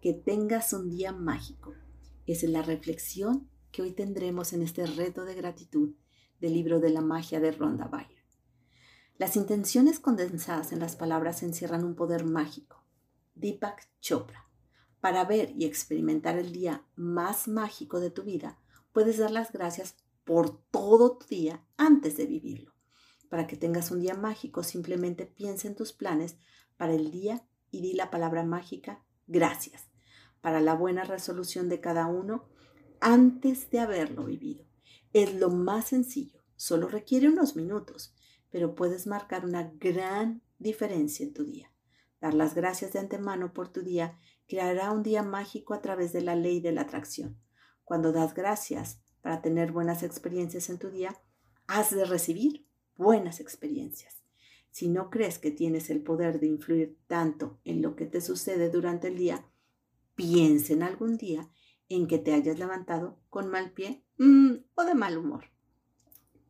que tengas un día mágico. Esa es la reflexión que hoy tendremos en este reto de gratitud del libro de la magia de Ronda Bayer. Las intenciones condensadas en las palabras encierran un poder mágico. Deepak Chopra. Para ver y experimentar el día más mágico de tu vida, puedes dar las gracias por todo tu día antes de vivirlo. Para que tengas un día mágico, simplemente piensa en tus planes para el día y di la palabra mágica gracias para la buena resolución de cada uno antes de haberlo vivido. Es lo más sencillo, solo requiere unos minutos, pero puedes marcar una gran diferencia en tu día. Dar las gracias de antemano por tu día creará un día mágico a través de la ley de la atracción. Cuando das gracias para tener buenas experiencias en tu día, has de recibir buenas experiencias. Si no crees que tienes el poder de influir tanto en lo que te sucede durante el día, piensa en algún día en que te hayas levantado con mal pie mm, o de mal humor.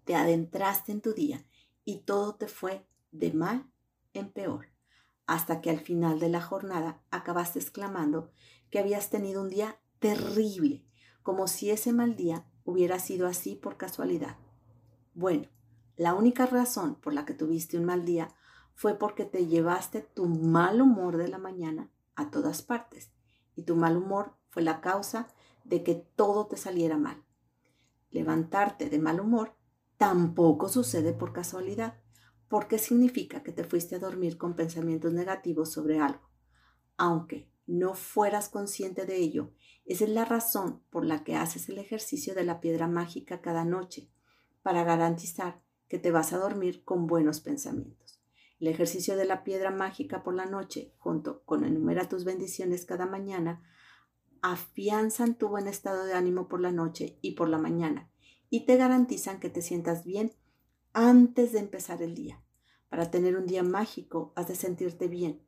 Te adentraste en tu día y todo te fue de mal en peor, hasta que al final de la jornada acabaste exclamando que habías tenido un día terrible, como si ese mal día hubiera sido así por casualidad. Bueno, la única razón por la que tuviste un mal día fue porque te llevaste tu mal humor de la mañana a todas partes y tu mal humor fue la causa de que todo te saliera mal. Levantarte de mal humor tampoco sucede por casualidad, porque significa que te fuiste a dormir con pensamientos negativos sobre algo. Aunque no fueras consciente de ello, esa es la razón por la que haces el ejercicio de la piedra mágica cada noche, para garantizar que te vas a dormir con buenos pensamientos. El ejercicio de la piedra mágica por la noche, junto con enumera tus bendiciones cada mañana, afianzan tu buen estado de ánimo por la noche y por la mañana y te garantizan que te sientas bien antes de empezar el día. Para tener un día mágico has de sentirte bien.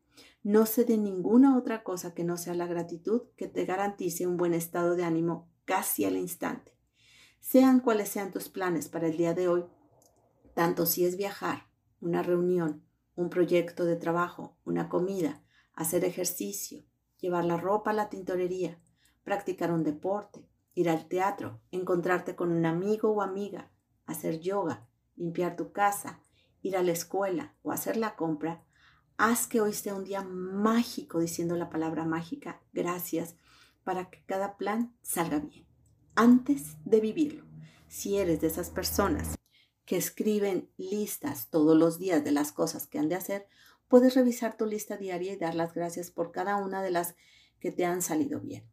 No sé de ninguna otra cosa que no sea la gratitud que te garantice un buen estado de ánimo casi al instante. Sean cuales sean tus planes para el día de hoy, tanto si es viajar, una reunión, un proyecto de trabajo, una comida, hacer ejercicio, llevar la ropa a la tintorería, practicar un deporte, ir al teatro, encontrarte con un amigo o amiga, hacer yoga, limpiar tu casa, ir a la escuela o hacer la compra, haz que hoy sea un día mágico diciendo la palabra mágica, gracias, para que cada plan salga bien, antes de vivirlo. Si eres de esas personas que escriben listas todos los días de las cosas que han de hacer, puedes revisar tu lista diaria y dar las gracias por cada una de las que te han salido bien.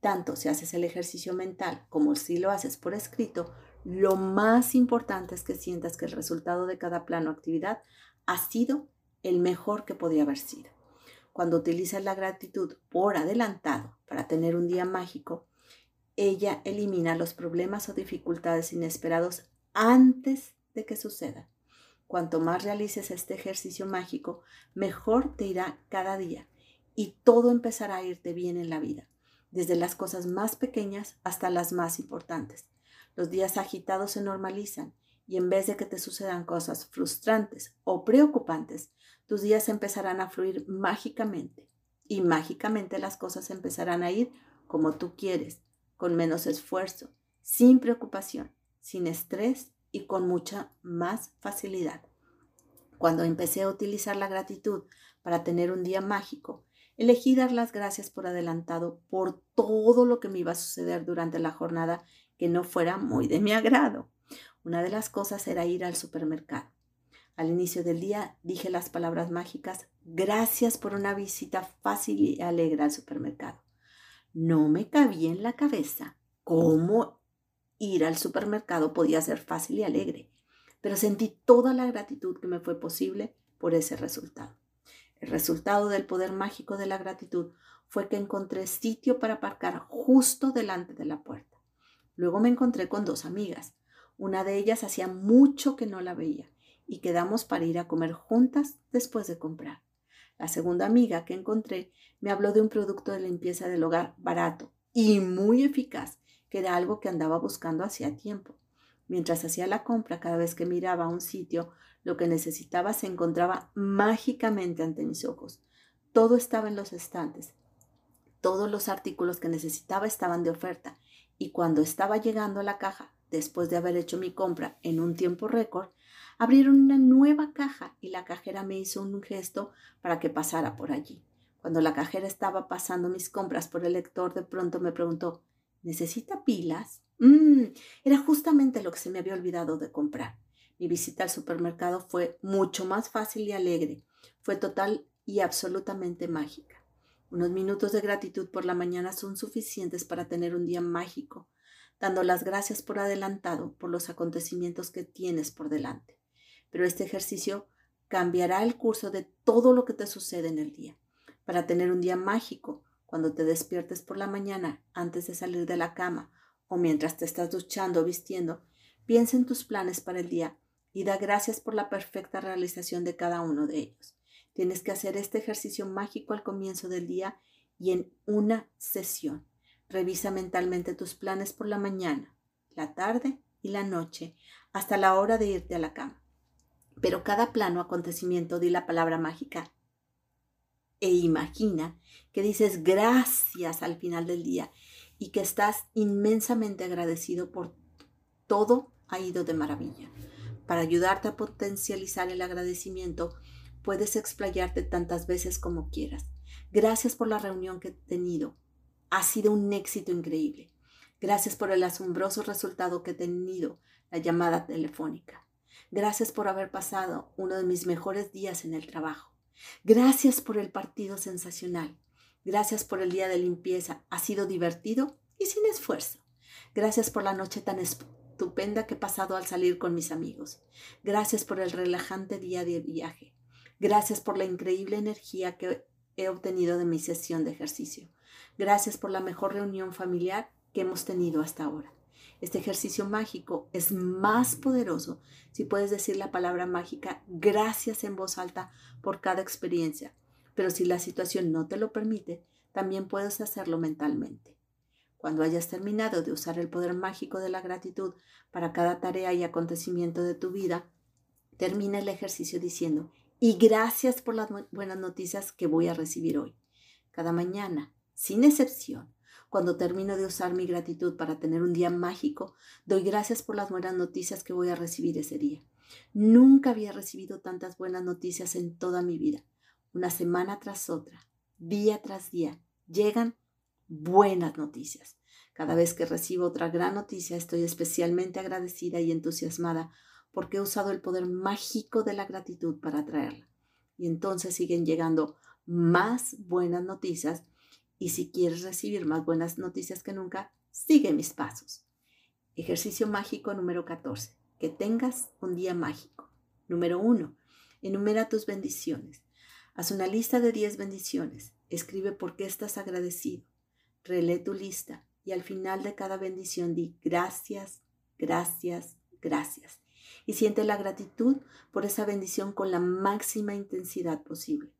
Tanto si haces el ejercicio mental como si lo haces por escrito, lo más importante es que sientas que el resultado de cada plano o actividad ha sido el mejor que podía haber sido. Cuando utilizas la gratitud por adelantado para tener un día mágico, ella elimina los problemas o dificultades inesperados antes que suceda. Cuanto más realices este ejercicio mágico, mejor te irá cada día y todo empezará a irte bien en la vida, desde las cosas más pequeñas hasta las más importantes. Los días agitados se normalizan y en vez de que te sucedan cosas frustrantes o preocupantes, tus días empezarán a fluir mágicamente y mágicamente las cosas empezarán a ir como tú quieres, con menos esfuerzo, sin preocupación, sin estrés y con mucha más facilidad. Cuando empecé a utilizar la gratitud para tener un día mágico, elegí dar las gracias por adelantado por todo lo que me iba a suceder durante la jornada que no fuera muy de mi agrado. Una de las cosas era ir al supermercado. Al inicio del día dije las palabras mágicas, gracias por una visita fácil y alegre al supermercado. No me cabía en la cabeza cómo ir al supermercado podía ser fácil y alegre, pero sentí toda la gratitud que me fue posible por ese resultado. El resultado del poder mágico de la gratitud fue que encontré sitio para aparcar justo delante de la puerta. Luego me encontré con dos amigas. Una de ellas hacía mucho que no la veía y quedamos para ir a comer juntas después de comprar. La segunda amiga que encontré me habló de un producto de limpieza del hogar barato y muy eficaz que era algo que andaba buscando hacía tiempo. Mientras hacía la compra, cada vez que miraba un sitio, lo que necesitaba se encontraba mágicamente ante mis ojos. Todo estaba en los estantes. Todos los artículos que necesitaba estaban de oferta y cuando estaba llegando a la caja, después de haber hecho mi compra en un tiempo récord, abrieron una nueva caja y la cajera me hizo un gesto para que pasara por allí. Cuando la cajera estaba pasando mis compras por el lector, de pronto me preguntó, ¿necesita pilas? Mm, era justamente lo que se me había olvidado de comprar. Mi visita al supermercado fue mucho más fácil y alegre. Fue total y absolutamente mágica. Unos minutos de gratitud por la mañana son suficientes para tener un día mágico, dando las gracias por adelantado por los acontecimientos que tienes por delante. Pero este ejercicio cambiará el curso de todo lo que te sucede en el día. Para tener un día mágico, cuando te despiertes por la mañana antes de salir de la cama o mientras te estás duchando o vistiendo, piensa en tus planes para el día y da gracias por la perfecta realización de cada uno de ellos. Tienes que hacer este ejercicio mágico al comienzo del día y en una sesión. Revisa mentalmente tus planes por la mañana, la tarde y la noche, hasta la hora de irte a la cama. Pero cada plano acontecimiento di la palabra mágica e imagina que dices gracias al final del día y que estás inmensamente agradecido por todo ha ido de maravilla. Para ayudarte a potencializar el agradecimiento, puedes explayarte tantas veces como quieras. Gracias por la reunión que he tenido. Ha sido un éxito increíble. Gracias por el asombroso resultado que he tenido, la llamada telefónica. Gracias por haber pasado uno de mis mejores días en el trabajo. Gracias por el partido sensacional. Gracias por el día de limpieza. Ha sido divertido y sin esfuerzo. Gracias por la noche tan estupenda que he pasado al salir con mis amigos. Gracias por el relajante día de viaje. Gracias por la increíble energía que he obtenido de mi sesión de ejercicio. Gracias por la mejor reunión familiar que hemos tenido hasta ahora. Este ejercicio mágico es más poderoso si puedes decir la palabra mágica gracias en voz alta por cada experiencia, pero si la situación no te lo permite, también puedes hacerlo mentalmente. Cuando hayas terminado de usar el poder mágico de la gratitud para cada tarea y acontecimiento de tu vida, termina el ejercicio diciendo, y gracias por las buenas noticias que voy a recibir hoy. Cada mañana, sin excepción, cuando termino de usar mi gratitud para tener un día mágico, doy gracias por las buenas noticias que voy a recibir ese día. Nunca había recibido tantas buenas noticias en toda mi vida. Una semana tras otra, día tras día, llegan buenas noticias. Cada vez que recibo otra gran noticia estoy especialmente agradecida y entusiasmada porque he usado el poder mágico de la gratitud para atraerla. Y entonces siguen llegando más buenas noticias y si quieres recibir más buenas noticias que nunca, sigue mis pasos. Ejercicio mágico número 14. Que tengas un día mágico. Número 1. Enumera tus bendiciones. Haz una lista de 10 bendiciones. Escribe por qué estás agradecido. Relee tu lista y al final de cada bendición di gracias, gracias, gracias. Y siente la gratitud por esa bendición con la máxima intensidad posible.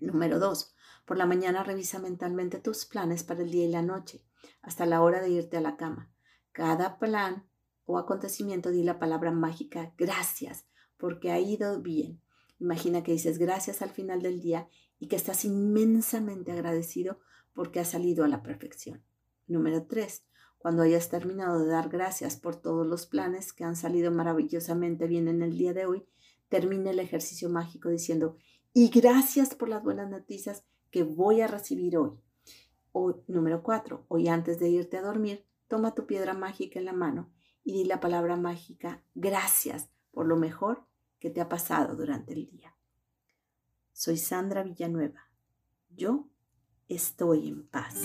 Número 2. Por la mañana revisa mentalmente tus planes para el día y la noche, hasta la hora de irte a la cama. Cada plan o acontecimiento di la palabra mágica gracias, porque ha ido bien. Imagina que dices gracias al final del día y que estás inmensamente agradecido porque ha salido a la perfección. Número 3. Cuando hayas terminado de dar gracias por todos los planes que han salido maravillosamente bien en el día de hoy, termina el ejercicio mágico diciendo, y gracias por las buenas noticias que voy a recibir hoy. O, número 4. Hoy antes de irte a dormir, toma tu piedra mágica en la mano y di la palabra mágica, gracias por lo mejor que te ha pasado durante el día. Soy Sandra Villanueva. Yo estoy en paz.